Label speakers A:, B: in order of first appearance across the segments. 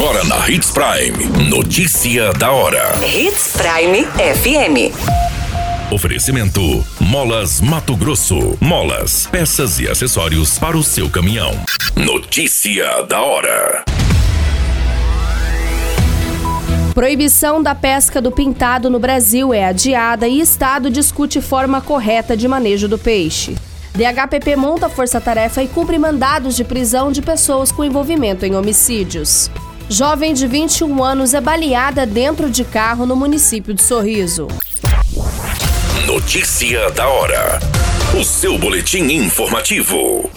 A: Agora na Hits Prime. Notícia da hora.
B: Hits Prime FM.
A: Oferecimento: Molas Mato Grosso. Molas, peças e acessórios para o seu caminhão. Notícia da hora.
C: Proibição da pesca do pintado no Brasil é adiada e Estado discute forma correta de manejo do peixe. DHPP monta força-tarefa e cumpre mandados de prisão de pessoas com envolvimento em homicídios. Jovem de 21 anos é baleada dentro de carro no município de Sorriso.
A: Notícia da hora. O seu boletim informativo.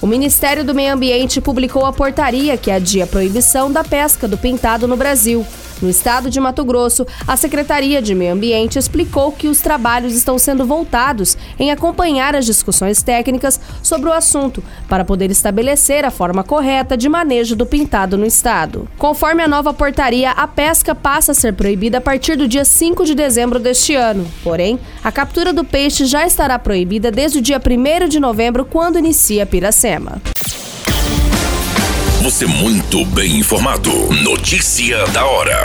C: O Ministério do Meio Ambiente publicou a portaria que adia a proibição da pesca do pintado no Brasil. No estado de Mato Grosso, a Secretaria de Meio Ambiente explicou que os trabalhos estão sendo voltados em acompanhar as discussões técnicas sobre o assunto, para poder estabelecer a forma correta de manejo do pintado no estado. Conforme a nova portaria, a pesca passa a ser proibida a partir do dia 5 de dezembro deste ano. Porém, a captura do peixe já estará proibida desde o dia 1 de novembro, quando inicia a piracema.
A: Você muito bem informado. Notícia da hora.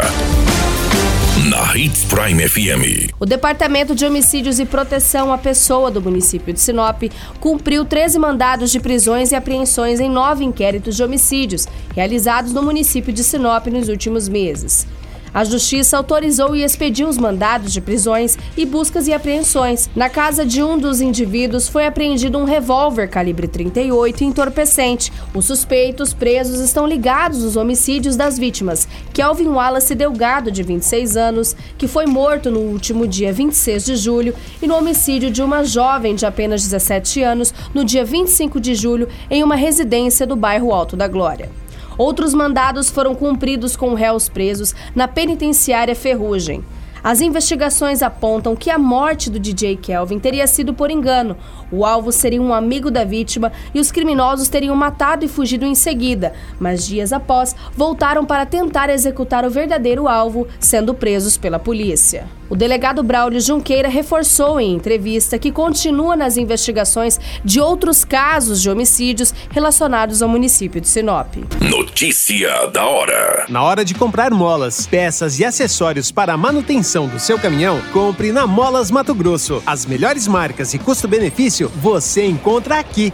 A: Na Hits Prime FM.
C: O Departamento de Homicídios e Proteção à Pessoa do município de Sinop cumpriu 13 mandados de prisões e apreensões em nove inquéritos de homicídios realizados no município de Sinop nos últimos meses. A Justiça autorizou e expediu os mandados de prisões e buscas e apreensões. Na casa de um dos indivíduos foi apreendido um revólver calibre 38 entorpecente. Os suspeitos presos estão ligados aos homicídios das vítimas, Kelvin Wallace Delgado, de 26 anos, que foi morto no último dia 26 de julho, e no homicídio de uma jovem de apenas 17 anos, no dia 25 de julho, em uma residência do bairro Alto da Glória. Outros mandados foram cumpridos com réus presos na penitenciária Ferrugem. As investigações apontam que a morte do DJ Kelvin teria sido por engano. O alvo seria um amigo da vítima e os criminosos teriam matado e fugido em seguida, mas dias após voltaram para tentar executar o verdadeiro alvo, sendo presos pela polícia. O delegado Braulio Junqueira reforçou em entrevista que continua nas investigações de outros casos de homicídios relacionados ao município de Sinop.
A: Notícia da hora.
D: Na hora de comprar molas, peças e acessórios para a manutenção do seu caminhão, compre na Molas Mato Grosso. As melhores marcas e custo-benefício você encontra aqui.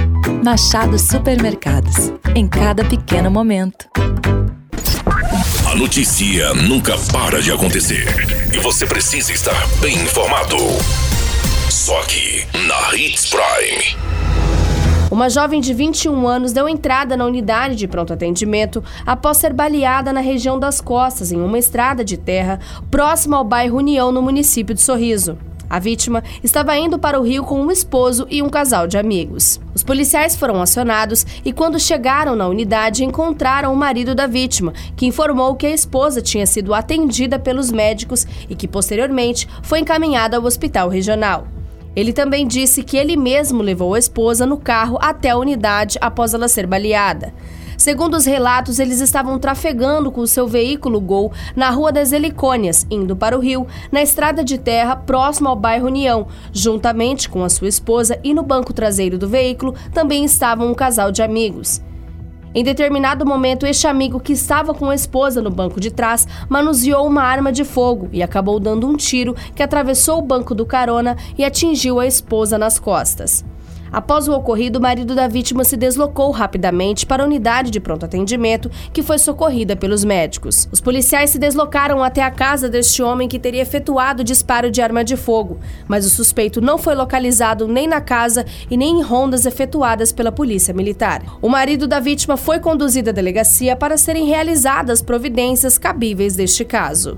E: Machado Supermercados. Em cada pequeno momento.
A: A notícia nunca para de acontecer. E você precisa estar bem informado. Só aqui, na Hits Prime.
C: Uma jovem de 21 anos deu entrada na unidade de pronto atendimento após ser baleada na região das costas, em uma estrada de terra próxima ao bairro União, no município de Sorriso. A vítima estava indo para o Rio com um esposo e um casal de amigos. Os policiais foram acionados e, quando chegaram na unidade, encontraram o marido da vítima, que informou que a esposa tinha sido atendida pelos médicos e que, posteriormente, foi encaminhada ao hospital regional. Ele também disse que ele mesmo levou a esposa no carro até a unidade após ela ser baleada. Segundo os relatos, eles estavam trafegando com o seu veículo Gol na Rua das Helicônias, indo para o Rio, na estrada de terra próximo ao bairro União. Juntamente com a sua esposa e no banco traseiro do veículo também estavam um casal de amigos. Em determinado momento, este amigo que estava com a esposa no banco de trás manuseou uma arma de fogo e acabou dando um tiro que atravessou o banco do carona e atingiu a esposa nas costas. Após o ocorrido, o marido da vítima se deslocou rapidamente para a unidade de pronto atendimento, que foi socorrida pelos médicos. Os policiais se deslocaram até a casa deste homem que teria efetuado disparo de arma de fogo, mas o suspeito não foi localizado nem na casa e nem em rondas efetuadas pela polícia militar. O marido da vítima foi conduzido à delegacia para serem realizadas providências cabíveis deste caso